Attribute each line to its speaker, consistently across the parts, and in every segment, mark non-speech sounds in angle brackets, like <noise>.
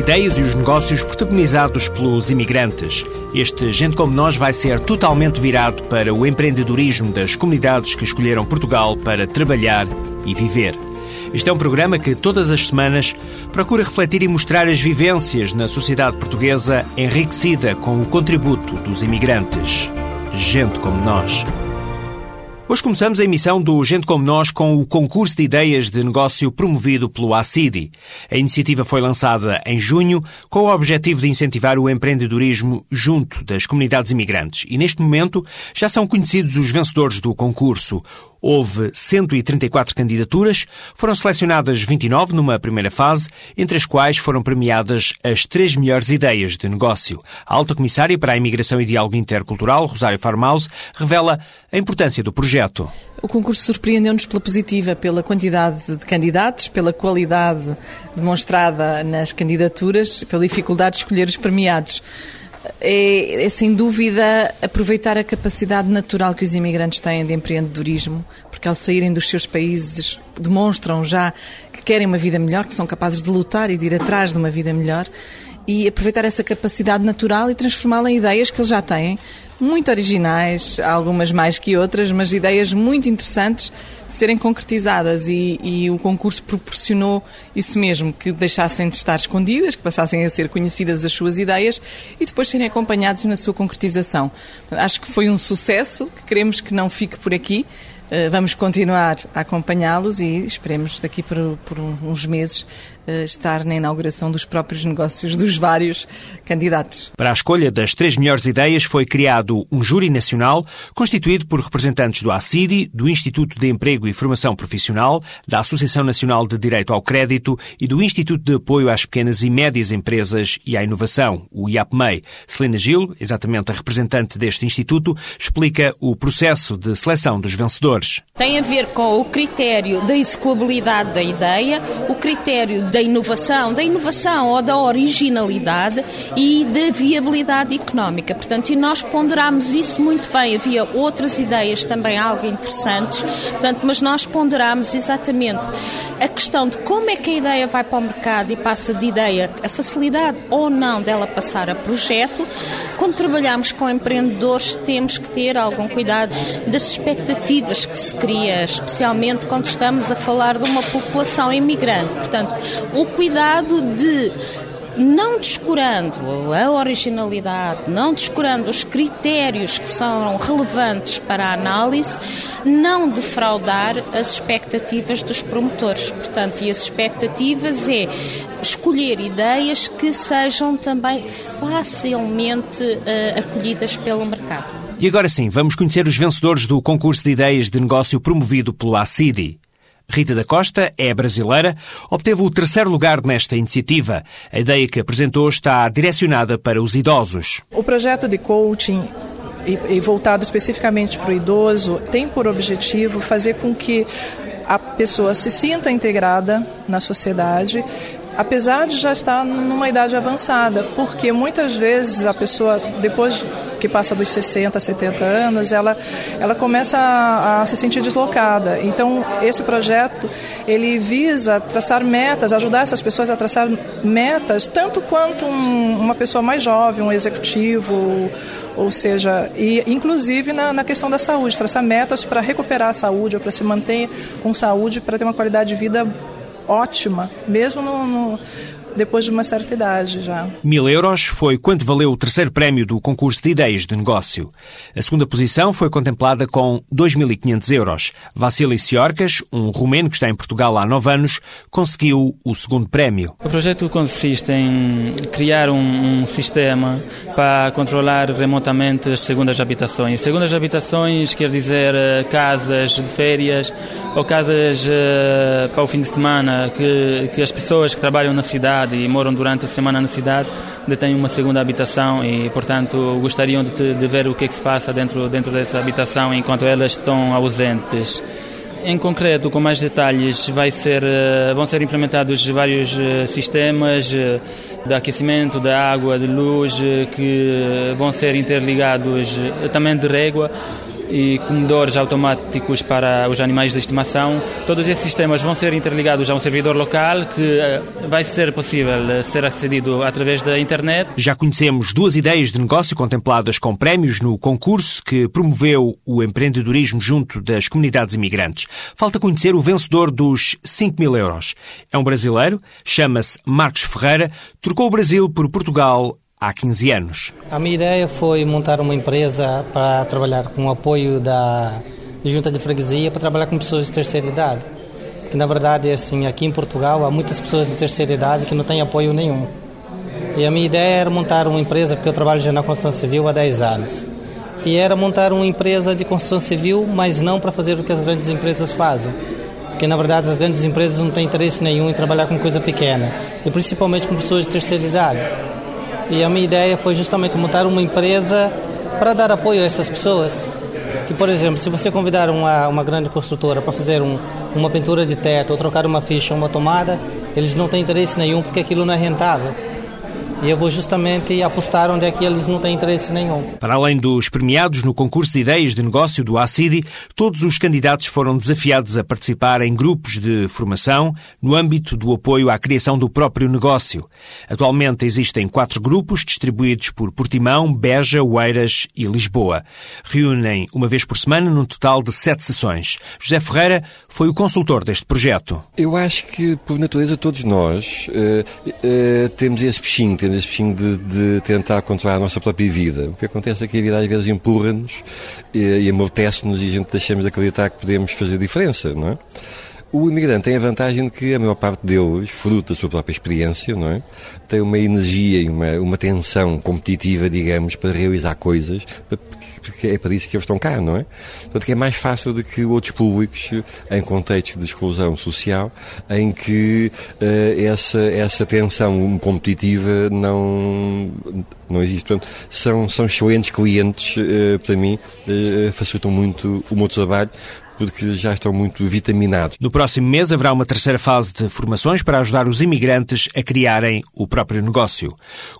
Speaker 1: as ideias e os negócios protagonizados pelos imigrantes. Este Gente Como Nós vai ser totalmente virado para o empreendedorismo das comunidades que escolheram Portugal para trabalhar e viver. Este é um programa que, todas as semanas, procura refletir e mostrar as vivências na sociedade portuguesa enriquecida com o contributo dos imigrantes. Gente como nós. Hoje começamos a emissão do Gente Como Nós com o concurso de ideias de negócio promovido pelo ACIDI. A iniciativa foi lançada em junho com o objetivo de incentivar o empreendedorismo junto das comunidades imigrantes. E neste momento já são conhecidos os vencedores do concurso. Houve 134 candidaturas, foram selecionadas 29 numa primeira fase, entre as quais foram premiadas as três melhores ideias de negócio. A alta comissária para a imigração e diálogo intercultural, Rosário Farmaus, revela a importância do projeto.
Speaker 2: O concurso surpreendeu-nos pela positiva, pela quantidade de candidatos, pela qualidade demonstrada nas candidaturas, pela dificuldade de escolher os premiados é, é, sem dúvida aproveitar a capacidade natural que os imigrantes têm de empreendedorismo, porque ao saírem dos seus países demonstram já que querem uma vida melhor, que são capazes de lutar e de ir atrás de uma vida melhor, e aproveitar essa capacidade natural e transformá-la em ideias que eles já têm, muito originais, algumas mais que outras, mas ideias muito interessantes de serem concretizadas e, e, o concurso proporcionou isso mesmo, que deixassem de estar escondidas, que passassem a ser conhecidas as suas ideias e depois serem acompanhados na sua concretização. Acho que foi um sucesso, que queremos que não fique por aqui, eh, vamos continuar a acompanhá-los e esperemos daqui por, por uns meses estar na inauguração dos próprios negócios dos vários candidatos.
Speaker 1: Para a escolha das três melhores ideias foi criado um júri nacional constituído por representantes do ACIDI, do Instituto de Emprego e Formação Profissional, da Associação Nacional de Direito ao Crédito e do Instituto de Apoio às Pequenas e Médias Empresas e à Inovação, o IAPMEI. Celina Gil, exatamente a representante deste instituto, explica o processo de seleção dos vencedores.
Speaker 3: Tem a ver com o critério da execuabilidade da ideia, o critério da inovação, da inovação ou da originalidade e da viabilidade económica. Portanto, e nós ponderámos isso muito bem. Havia outras ideias também algo interessantes, portanto, mas nós ponderámos exatamente a questão de como é que a ideia vai para o mercado e passa de ideia, a facilidade ou não dela passar a projeto. Quando trabalhamos com empreendedores, temos que ter algum cuidado das expectativas que se cria, especialmente quando estamos a falar de uma população imigrante. Portanto, o cuidado de não descurando a originalidade, não descurando os critérios que são relevantes para a análise, não defraudar as expectativas dos promotores. Portanto, e as expectativas é escolher ideias que sejam também facilmente uh, acolhidas pelo mercado.
Speaker 1: E agora sim, vamos conhecer os vencedores do concurso de ideias de negócio promovido pelo ACIDI. Rita da Costa é brasileira, obteve o terceiro lugar nesta iniciativa. A ideia que apresentou está direcionada para os idosos.
Speaker 4: O projeto de coaching e voltado especificamente para o idoso tem por objetivo fazer com que a pessoa se sinta integrada na sociedade, apesar de já estar numa idade avançada, porque muitas vezes a pessoa, depois que passa dos 60, 70 anos, ela, ela começa a, a se sentir deslocada. Então, esse projeto, ele visa traçar metas, ajudar essas pessoas a traçar metas, tanto quanto um, uma pessoa mais jovem, um executivo, ou seja, e inclusive na, na questão da saúde, traçar metas para recuperar a saúde para se manter com saúde, para ter uma qualidade de vida ótima, mesmo no, no depois de uma certa idade já.
Speaker 1: Mil euros foi quanto valeu o terceiro prémio do concurso de ideias de negócio. A segunda posição foi contemplada com 2.500 euros. Vassilis Siorcas, um romeno que está em Portugal há nove anos, conseguiu o segundo prémio.
Speaker 5: O projeto consiste em criar um, um sistema para controlar remotamente as segundas habitações. Segundas habitações quer dizer eh, casas de férias ou casas uh, para o fim de semana que, que as pessoas que trabalham na cidade cidade e moram durante a semana na cidade detêm uma segunda habitação e, portanto, gostariam de, de ver o que, é que se passa dentro, dentro dessa habitação enquanto elas estão ausentes. Em concreto, com mais detalhes, vai ser, eh, vão ser implementados vários eh, sistemas eh, de aquecimento, de água, de luz, que vão ser interligados também de régua e comedores automáticos para os animais de estimação. Todos esses sistemas vão ser interligados a um servidor local que eh, vai ser possível eh, ser acedido através da internet.
Speaker 1: Já conhecemos duas ideias de negócio contempladas com prémios no concurso que promoveu o empreendedorismo junto das comunidades imigrantes. Falta conhecer o vencedor dos 5 mil euros. É um brasileiro, chama-se Marcos Ferreira, trocou o Brasil por Portugal há 15 anos.
Speaker 6: A minha ideia foi montar uma empresa para trabalhar com o apoio da, da Junta de Freguesia para trabalhar com pessoas de terceira idade. Que na verdade, assim, aqui em Portugal há muitas pessoas de terceira idade que não têm apoio nenhum. E a minha ideia era montar uma empresa, porque eu trabalho já na construção civil há 10 anos. E era montar uma empresa de construção civil, mas não para fazer o que as grandes empresas fazem. Porque na verdade as grandes empresas não têm interesse nenhum em trabalhar com coisa pequena, e principalmente com pessoas de terceira idade. E a minha ideia foi justamente montar uma empresa para dar apoio a essas pessoas. Que, por exemplo, se você convidar uma, uma grande construtora para fazer um, uma pintura de teto ou trocar uma ficha, uma tomada, eles não têm interesse nenhum porque aquilo não é rentável. E eu vou justamente apostar onde é que eles não têm interesse nenhum.
Speaker 1: Para além dos premiados no concurso de ideias de negócio do ACIDI, todos os candidatos foram desafiados a participar em grupos de formação no âmbito do apoio à criação do próprio negócio. Atualmente existem quatro grupos distribuídos por Portimão, Beja, Oeiras e Lisboa. Reúnem uma vez por semana num total de sete sessões. José Ferreira foi o consultor deste projeto.
Speaker 7: Eu acho que, por natureza, todos nós uh, uh, temos esse bichinho, esse bichinho de, de, tentar controlar a nossa própria vida. O que acontece é que a vida às vezes empurra-nos e, e amortece-nos e a gente deixamos de acreditar que podemos fazer diferença, não é? O imigrante tem a vantagem de que a maior parte deles, fruto da sua própria experiência, não é? tem uma energia e uma, uma tensão competitiva, digamos, para realizar coisas, porque é para isso que eles estão cá, não é? Portanto, é mais fácil do que outros públicos em contextos de exclusão social, em que uh, essa, essa tensão competitiva não, não existe. Portanto, são, são excelentes clientes uh, para mim, uh, facilitam muito o meu trabalho, porque já estão muito vitaminados.
Speaker 1: No próximo mês haverá uma terceira fase de formações para ajudar os imigrantes a criarem o próprio negócio.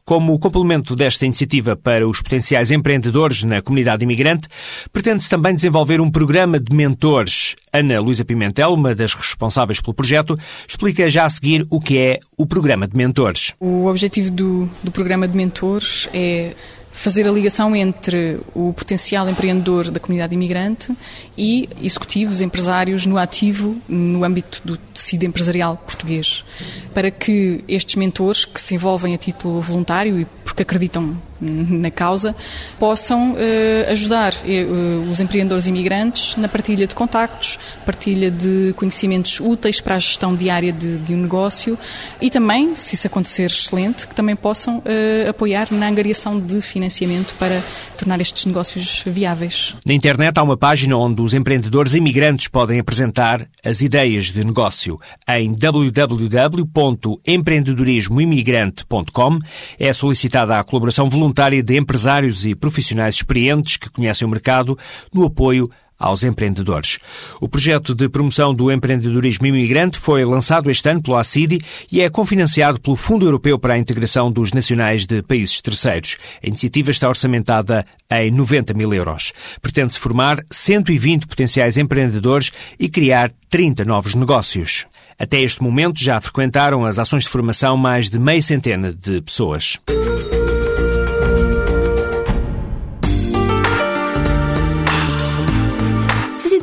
Speaker 1: Como complemento desta iniciativa para os potenciais empreendedores na comunidade imigrante, pretende-se também desenvolver um programa de mentores. Ana Luísa Pimentel, uma das responsáveis pelo projeto, explica já a seguir o que é o programa de mentores.
Speaker 8: O objetivo do, do programa de mentores é fazer a ligação entre o potencial empreendedor da comunidade imigrante e executivos, empresários no ativo no âmbito do tecido empresarial português, para que estes mentores que se envolvem a título voluntário e porque acreditam na causa, possam uh, ajudar uh, os empreendedores imigrantes na partilha de contactos, partilha de conhecimentos úteis para a gestão diária de, de um negócio e também, se isso acontecer excelente, que também possam apoiar na angariação de financiamento para tornar estes negócios viáveis.
Speaker 1: Na internet há uma página onde os empreendedores imigrantes podem apresentar as ideias de negócio. Em www.empreendedorismoimigrante.com é solicitada a colaboração voluntária voluntária de empresários e profissionais experientes que conhecem o mercado no apoio aos empreendedores. O projeto de promoção do empreendedorismo imigrante foi lançado este ano pelo ACIDI e é cofinanciado pelo Fundo Europeu para a Integração dos Nacionais de Países Terceiros. A iniciativa está orçamentada em 90 mil euros. Pretende-se formar 120 potenciais empreendedores e criar 30 novos negócios. Até este momento já frequentaram as ações de formação mais de meia centena de pessoas.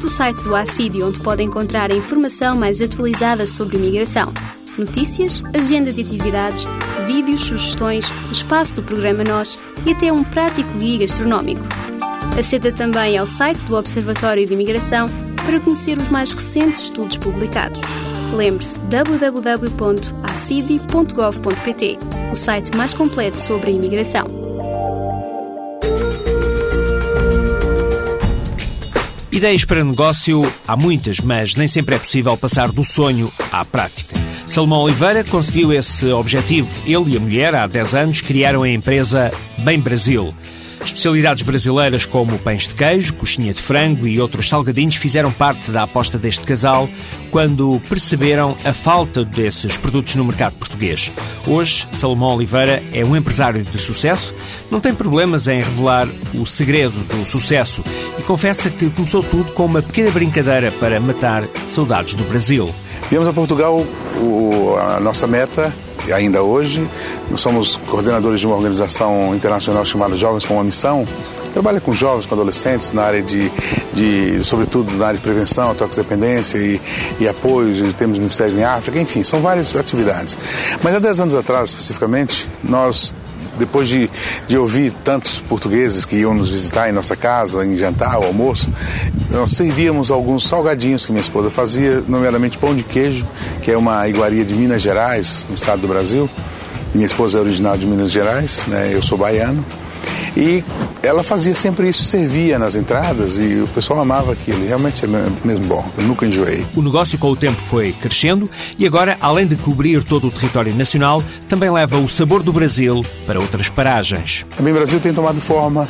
Speaker 9: O site do ACID, onde pode encontrar a informação mais atualizada sobre imigração, notícias, agenda de atividades, vídeos, sugestões, o espaço do programa Nós e até um prático guia gastronómico. Aceda também ao site do Observatório de Imigração para conhecer os mais recentes estudos publicados. Lembre-se www.acidi.gov.pt, o site mais completo sobre a imigração.
Speaker 1: Ideias para negócio há muitas, mas nem sempre é possível passar do sonho à prática. Salomão Oliveira conseguiu esse objetivo. Ele e a mulher, há 10 anos, criaram a empresa Bem Brasil. Especialidades brasileiras como pães de queijo, coxinha de frango e outros salgadinhos fizeram parte da aposta deste casal quando perceberam a falta desses produtos no mercado português. Hoje, Salomão Oliveira é um empresário de sucesso, não tem problemas em revelar o segredo do sucesso e confessa que começou tudo com uma pequena brincadeira para matar saudades do Brasil.
Speaker 10: Viemos a Portugal, o, a nossa meta ainda hoje. Nós somos coordenadores de uma organização internacional chamada Jovens com uma Missão. Trabalha com jovens, com adolescentes na área de, de sobretudo na área de prevenção, toxidependência e, e apoio, temos ministérios em África, enfim, são várias atividades. Mas há 10 anos atrás, especificamente, nós depois de, de ouvir tantos portugueses que iam nos visitar em nossa casa, em jantar, ou almoço, nós servíamos alguns salgadinhos que minha esposa fazia, nomeadamente pão de queijo, que é uma iguaria de Minas Gerais, no estado do Brasil. Minha esposa é original de Minas Gerais, né? eu sou baiano. E ela fazia sempre isso, servia nas entradas e o pessoal amava aquilo. Realmente é mesmo bom, eu nunca enjoei.
Speaker 1: O negócio com o tempo foi crescendo e agora, além de cobrir todo o território nacional, também leva o sabor do Brasil para outras paragens.
Speaker 10: Também o Brasil tem tomado forma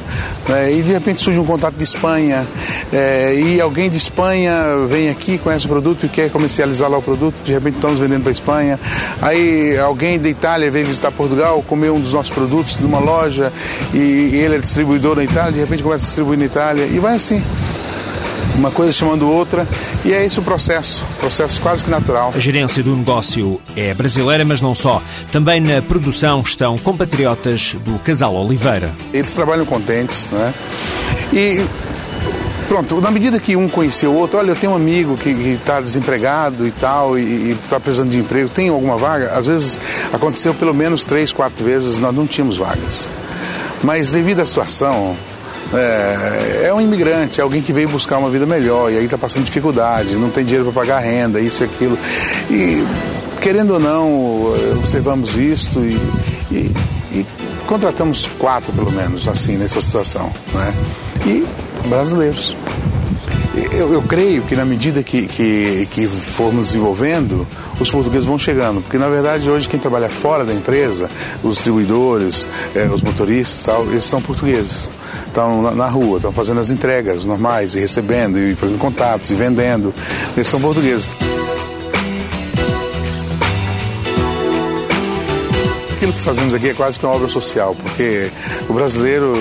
Speaker 10: né, e de repente surge um contato de Espanha é, e alguém de Espanha vem aqui, conhece o produto e quer comercializar lá o produto, de repente estamos vendendo para a Espanha. Aí alguém da Itália veio visitar Portugal, comeu um dos nossos produtos numa loja e ele é distribuidor na Itália, de repente começa a distribuir na Itália e vai assim. Uma coisa chamando outra, e é esse o processo, processo quase que natural.
Speaker 1: A gerência do negócio é brasileira, mas não só. Também na produção estão compatriotas do casal Oliveira.
Speaker 10: Eles trabalham contentes, não é? E pronto, na medida que um conheceu o outro, olha, eu tenho um amigo que está desempregado e tal, e está precisando de emprego, tem alguma vaga? Às vezes aconteceu pelo menos três, quatro vezes, nós não tínhamos vagas. Mas devido à situação, é, é, um imigrante, é alguém que veio buscar uma vida melhor e aí está passando dificuldade, não tem dinheiro para pagar renda, isso e aquilo. E querendo ou não, observamos isto e, e, e contratamos quatro pelo menos assim nessa situação, né? E brasileiros. Eu, eu, creio que na medida que, que, que formos desenvolvendo, os portugueses vão chegando. Porque na verdade hoje quem trabalha fora da empresa, os distribuidores, é, os motoristas, tal, eles são portugueses. Estão na, na rua, estão fazendo as entregas normais e recebendo e fazendo contatos e vendendo. Eles são portugueses. Aquilo que fazemos aqui é quase que uma obra social, porque o brasileiro,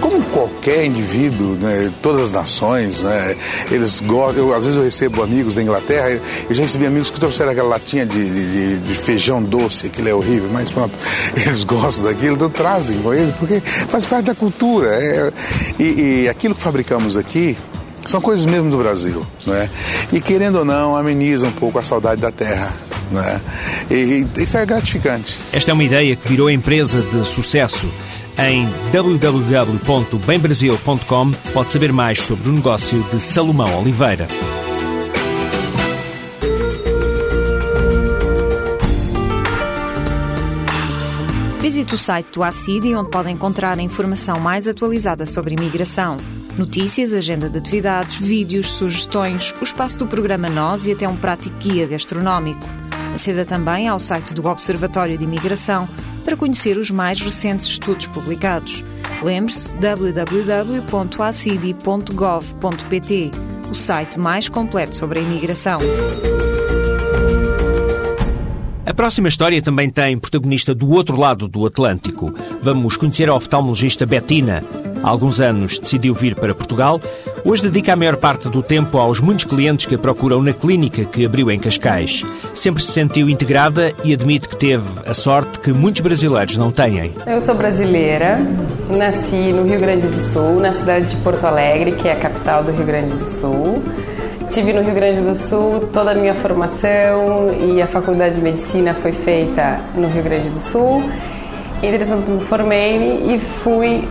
Speaker 10: como qualquer indivíduo, né, todas as nações, né, eles gostam. Eu, às vezes eu recebo amigos da Inglaterra, eu já recebi amigos que trouxeram aquela latinha de, de, de feijão doce, aquilo é horrível, mas pronto, <laughs> eles gostam daquilo, então trazem com eles, porque faz parte da cultura. É, e, e aquilo que fabricamos aqui, são coisas mesmo do Brasil, né? E querendo ou não, ameniza um pouco a saudade da terra. Né? E, e isso é gratificante.
Speaker 1: Esta é uma ideia que virou empresa de sucesso. Em www.bembrasil.com pode saber mais sobre o negócio de Salomão Oliveira.
Speaker 11: Visite o site do ACID, onde pode encontrar a informação mais atualizada sobre imigração. Notícias, agenda de atividades, vídeos, sugestões, o espaço do programa Nós e até um prático guia gastronómico. Aceda também ao site do Observatório de Imigração para conhecer os mais recentes estudos publicados. Lembre-se www.acidi.gov.pt, o site mais completo sobre a imigração.
Speaker 1: A próxima história também tem protagonista do outro lado do Atlântico. Vamos conhecer a oftalmologista Bettina. Há alguns anos decidiu vir para Portugal. Hoje dedica a maior parte do tempo aos muitos clientes que a procuram na clínica que abriu em Cascais. Sempre se sentiu integrada e admite que teve a sorte que muitos brasileiros não têm.
Speaker 12: Eu sou brasileira, nasci no Rio Grande do Sul, na cidade de Porto Alegre, que é a capital do Rio Grande do Sul. Tive no Rio Grande do Sul toda a minha formação e a faculdade de medicina foi feita no Rio Grande do Sul. Entretanto, me formei e fui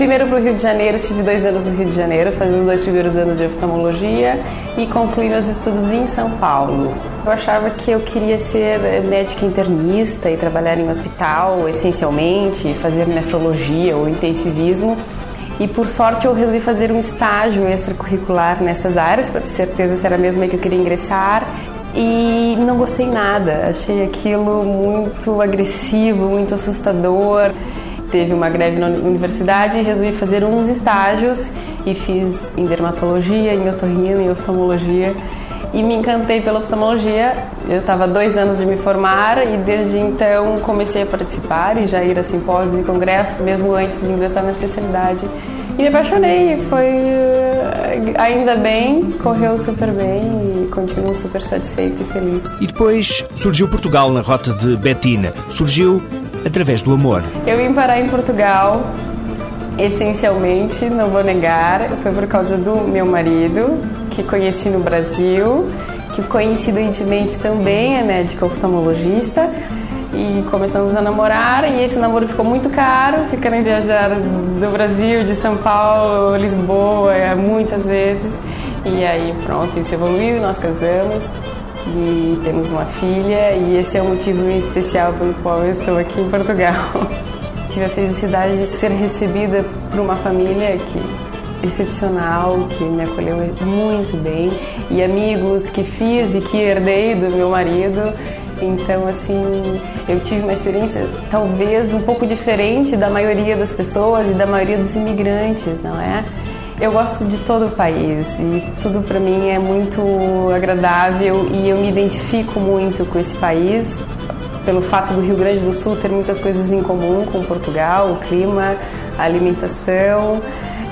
Speaker 12: primeiro para o Rio de Janeiro, estive dois anos no Rio de Janeiro, fazendo os dois primeiros anos de oftalmologia e concluí meus estudos em São Paulo. Eu achava que eu queria ser médica internista e trabalhar em um hospital, essencialmente, fazer nefrologia ou intensivismo. E por sorte eu resolvi fazer um estágio extracurricular nessas áreas para ter certeza se era mesmo aí que eu queria ingressar. E não gostei nada, achei aquilo muito agressivo, muito assustador. Teve uma greve na universidade e resolvi fazer uns estágios e fiz em dermatologia, em otorrino, em oftalmologia e me encantei pela oftalmologia. Eu estava dois anos de me formar e desde então comecei a participar e já ir a simpósios e congressos, mesmo antes de ingressar na especialidade. E me apaixonei, foi eh, ainda bem, correu super bem e continuo super satisfeito e feliz.
Speaker 1: E depois surgiu Portugal na rota de Betina. Surgiu através do amor.
Speaker 12: Eu vim parar em Portugal essencialmente, não vou negar, foi por causa do meu marido, que conheci no Brasil, que coincidentemente também é médico oftalmologista. E começamos a namorar e esse namoro ficou muito caro, ficando em viajar do Brasil, de São Paulo, Lisboa, muitas vezes. E aí pronto, isso evoluiu, nós casamos e temos uma filha e esse é o motivo especial pelo qual eu estou aqui em Portugal. <laughs> Tive a felicidade de ser recebida por uma família que excepcional, que me acolheu muito bem, e amigos que fiz e que herdei do meu marido. Então, assim, eu tive uma experiência talvez um pouco diferente da maioria das pessoas e da maioria dos imigrantes, não é? Eu gosto de todo o país e tudo para mim é muito agradável e eu me identifico muito com esse país pelo fato do Rio Grande do Sul ter muitas coisas em comum com Portugal, o clima, a alimentação.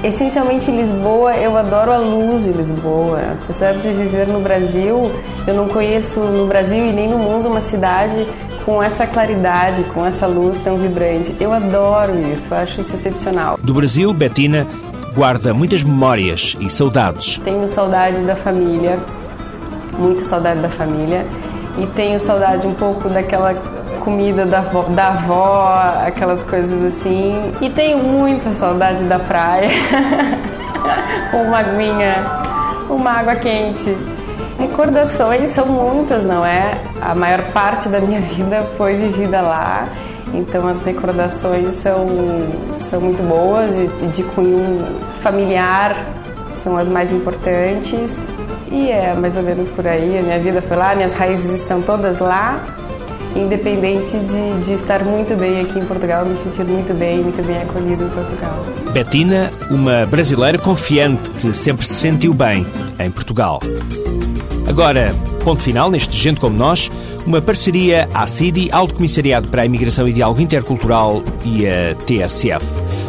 Speaker 12: Essencialmente Lisboa, eu adoro a luz de Lisboa. Apesar de viver no Brasil, eu não conheço no Brasil e nem no mundo uma cidade com essa claridade, com essa luz tão vibrante. Eu adoro isso, eu acho isso excepcional.
Speaker 1: Do Brasil, Betina guarda muitas memórias e saudades.
Speaker 12: Tenho saudade da família, muita saudade da família, e tenho saudade um pouco daquela comida da avó, da avó, aquelas coisas assim. E tenho muita saudade da praia, <laughs> uma aguinha, uma água quente. Recordações são muitas, não é? A maior parte da minha <laughs> vida foi vivida lá, então as recordações são, são muito boas e de cunho familiar são as mais importantes. E é mais ou menos por aí. A minha vida foi lá, minhas raízes estão todas lá independente de, de estar muito bem aqui em Portugal, me sentir muito bem, muito bem acolhido em Portugal.
Speaker 1: Betina, uma brasileira confiante que sempre se sentiu bem em Portugal. Agora, ponto final neste Gente Como Nós, uma parceria à CIDI, Alto Comissariado para a Imigração e Diálogo Intercultural e a TSF.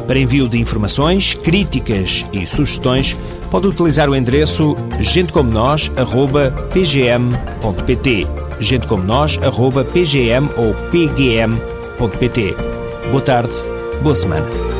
Speaker 1: Para envio de informações, críticas e sugestões, pode utilizar o endereço gentecomonós.pgm.pt gente como nós, arroba pgm ou pgm.pt. Boa tarde, boa semana.